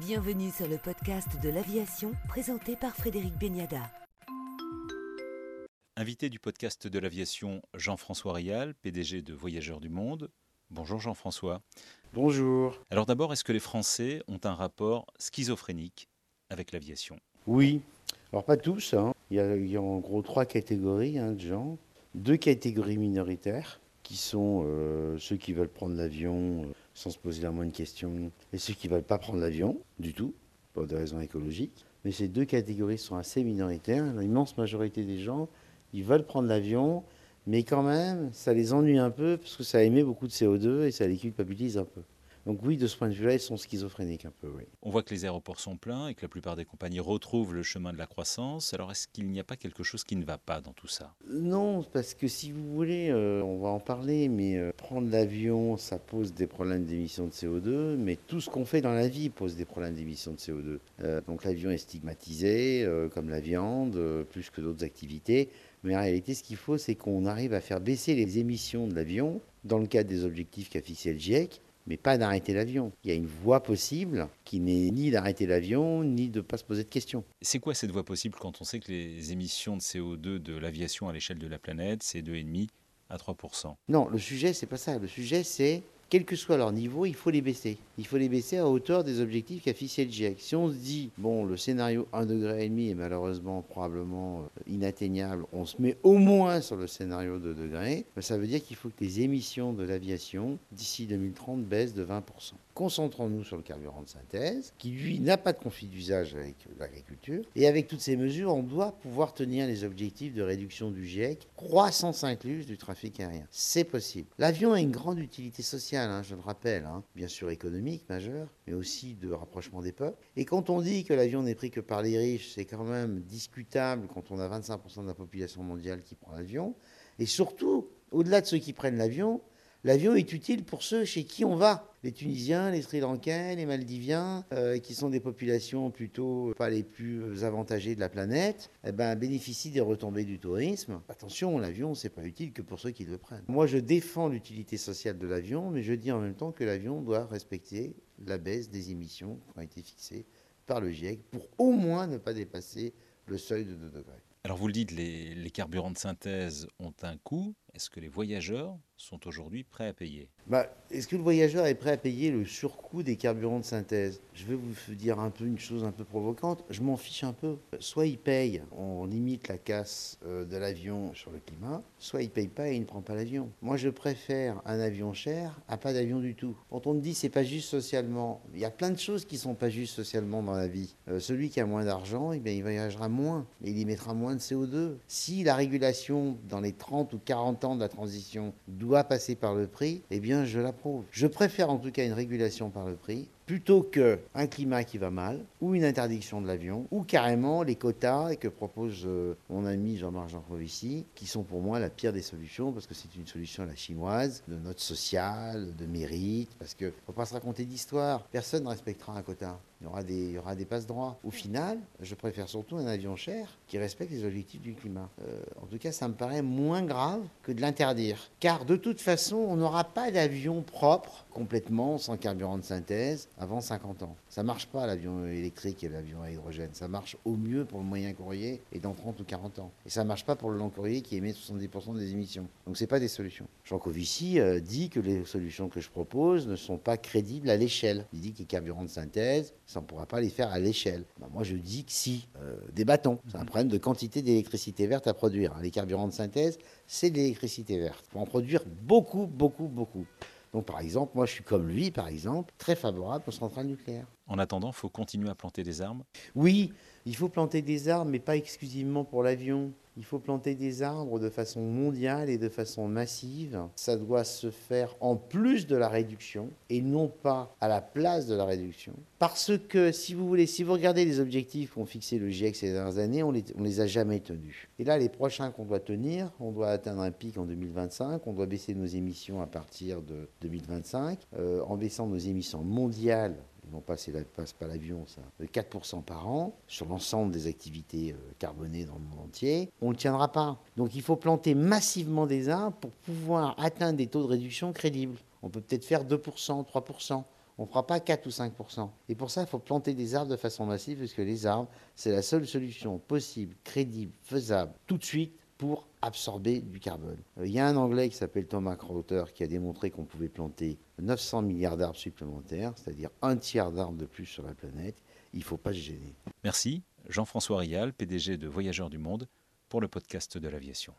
Bienvenue sur le podcast de l'aviation présenté par Frédéric Beniada. Invité du podcast de l'aviation Jean-François Rial, PDG de Voyageurs du Monde. Bonjour Jean-François. Bonjour. Alors d'abord, est-ce que les Français ont un rapport schizophrénique avec l'aviation? Oui. Alors pas tous. hein. Il, y a, il y a en gros trois catégories hein, de gens. Deux catégories minoritaires qui sont euh, ceux qui veulent prendre l'avion euh, sans se poser la moindre question et ceux qui veulent pas prendre l'avion du tout, pour des raisons écologiques. Mais ces deux catégories sont assez minoritaires. L'immense majorité des gens, ils veulent prendre l'avion, mais quand même, ça les ennuie un peu parce que ça émet beaucoup de CO2 et ça les culpabilise un peu. Donc oui, de ce point de vue-là, ils sont schizophréniques un peu, oui. On voit que les aéroports sont pleins et que la plupart des compagnies retrouvent le chemin de la croissance. Alors est-ce qu'il n'y a pas quelque chose qui ne va pas dans tout ça? Non, parce que si vous voulez, euh, on va en parler, mais euh, prendre l'avion, ça pose des problèmes d'émissions de CO2, mais tout ce qu'on fait dans la vie pose des problèmes d'émissions de CO2. Euh, donc l'avion est stigmatisé, comme la viande, plus que d'autres activités, mais en réalité, ce qu'il faut, c'est qu'on arrive à faire baisser les émissions de l'avion dans le cadre des objectifs qu'a fixé le GIEC, mais pas d'arrêter l'avion. Il y a une voie possible qui n'est ni d'arrêter l'avion, ni de ne pas se poser de questions. C'est quoi cette voie possible quand on sait que les émissions de CO2 de l'aviation à l'échelle de la planète, c'est 2,5 à 3% Non, le sujet, c'est pas ça. Le sujet, c'est, quel que soit leur niveau, il faut les baisser. Il faut les baisser à hauteur des objectifs qu'a fixé le GIEC. Si on se dit, bon, le scénario 1,5 degré est malheureusement probablement euh, inatteignable, on se met au moins sur le scénario 2 degrés, ben, ça veut dire qu'il faut que les émissions de l'aviation, d'ici 2030, baissent de 20%. Concentrons-nous sur le carburant de synthèse, qui lui n'a pas de conflit d'usage avec l'agriculture. Et avec toutes ces mesures, on doit pouvoir tenir les objectifs de réduction du GIEC, croissance incluse du trafic aérien. C'est possible. L'avion a une grande utilité sociale, hein, je le rappelle, hein, bien sûr économique majeure, mais aussi de rapprochement des peuples. Et quand on dit que l'avion n'est pris que par les riches, c'est quand même discutable quand on a 25% de la population mondiale qui prend l'avion. Et surtout, au-delà de ceux qui prennent l'avion, L'avion est utile pour ceux chez qui on va. Les Tunisiens, les Sri Lankais, les Maldiviens, euh, qui sont des populations plutôt pas les plus avantagées de la planète, eh ben, bénéficient des retombées du tourisme. Attention, l'avion, c'est pas utile que pour ceux qui le prennent. Moi, je défends l'utilité sociale de l'avion, mais je dis en même temps que l'avion doit respecter la baisse des émissions qui ont été fixées par le GIEC pour au moins ne pas dépasser le seuil de 2 degrés. Alors vous le dites, les carburants de synthèse ont un coût. Est-ce que les voyageurs sont aujourd'hui prêts à payer? Bah, Est-ce que le voyageur est prêt à payer le surcoût des carburants de synthèse? Je vais vous dire un peu une chose un peu provocante. Je m'en fiche un peu. Soit il paye, on limite la casse euh, de l'avion sur le climat, soit il paye pas et il ne prend pas l'avion. Moi, je préfère un avion cher à pas d'avion du tout. Quand on me dit c'est pas juste socialement, il y a plein de choses qui sont pas justes socialement dans la vie. Euh, celui qui a moins d'argent, eh bien, il voyagera moins et il y mettra moins de CO2. Si la régulation dans les 30 ou 40 ans de la transition doit passer par le prix, eh bien je l'approuve. Je préfère en tout cas une régulation par le prix plutôt qu'un climat qui va mal, ou une interdiction de l'avion, ou carrément les quotas que propose euh, mon ami Jean-Marc Jancovici, qui sont pour moi la pire des solutions, parce que c'est une solution à la chinoise, de note sociale, de mérite, parce qu'il ne faut pas se raconter d'histoire. Personne ne respectera un quota. Il y aura des, il y aura des passe-droits. Au final, je préfère surtout un avion cher qui respecte les objectifs du climat. Euh, en tout cas, ça me paraît moins grave que de l'interdire. Car de toute façon, on n'aura pas d'avion propre, complètement, sans carburant de synthèse, avant 50 ans. Ça marche pas l'avion électrique et l'avion à hydrogène. Ça marche au mieux pour le moyen courrier et dans 30 ou 40 ans. Et ça marche pas pour le long courrier qui émet 70% des émissions. Donc c'est pas des solutions. Jean Covici euh, dit que les solutions que je propose ne sont pas crédibles à l'échelle. Il dit que les carburants de synthèse, ça ne pourra pas les faire à l'échelle. Ben, moi je dis que si. Euh, débattons. C'est un problème de quantité d'électricité verte à produire. Les carburants de synthèse, c'est de l'électricité verte. Il faut en produire beaucoup, beaucoup, beaucoup. Donc, par exemple, moi, je suis comme lui, par exemple, très favorable aux centrales nucléaires. En attendant, il faut continuer à planter des arbres Oui, il faut planter des arbres, mais pas exclusivement pour l'avion. Il faut planter des arbres de façon mondiale et de façon massive. Ça doit se faire en plus de la réduction et non pas à la place de la réduction. Parce que, si vous voulez, si vous regardez les objectifs qu'ont fixés le GIEC ces dernières années, on les, les a jamais tenus. Et là, les prochains qu'on doit tenir, on doit atteindre un pic en 2025, on doit baisser nos émissions à partir de 2025, euh, en baissant nos émissions mondiales non pas c'est passe pas l'avion, ça, de 4% par an sur l'ensemble des activités euh, carbonées dans le monde entier, on ne le tiendra pas. Donc il faut planter massivement des arbres pour pouvoir atteindre des taux de réduction crédibles. On peut peut-être faire 2%, 3%. On ne fera pas 4 ou 5% Et pour ça, il faut planter des arbres de façon massive, parce que les arbres, c'est la seule solution possible, crédible, faisable, tout de suite pour absorber du carbone. Il y a un Anglais qui s'appelle Thomas Crowther qui a démontré qu'on pouvait planter 900 milliards d'arbres supplémentaires, c'est-à-dire un tiers d'arbres de plus sur la planète. Il ne faut pas se gêner. Merci, Jean-François Rial, PDG de Voyageurs du Monde, pour le podcast de l'aviation.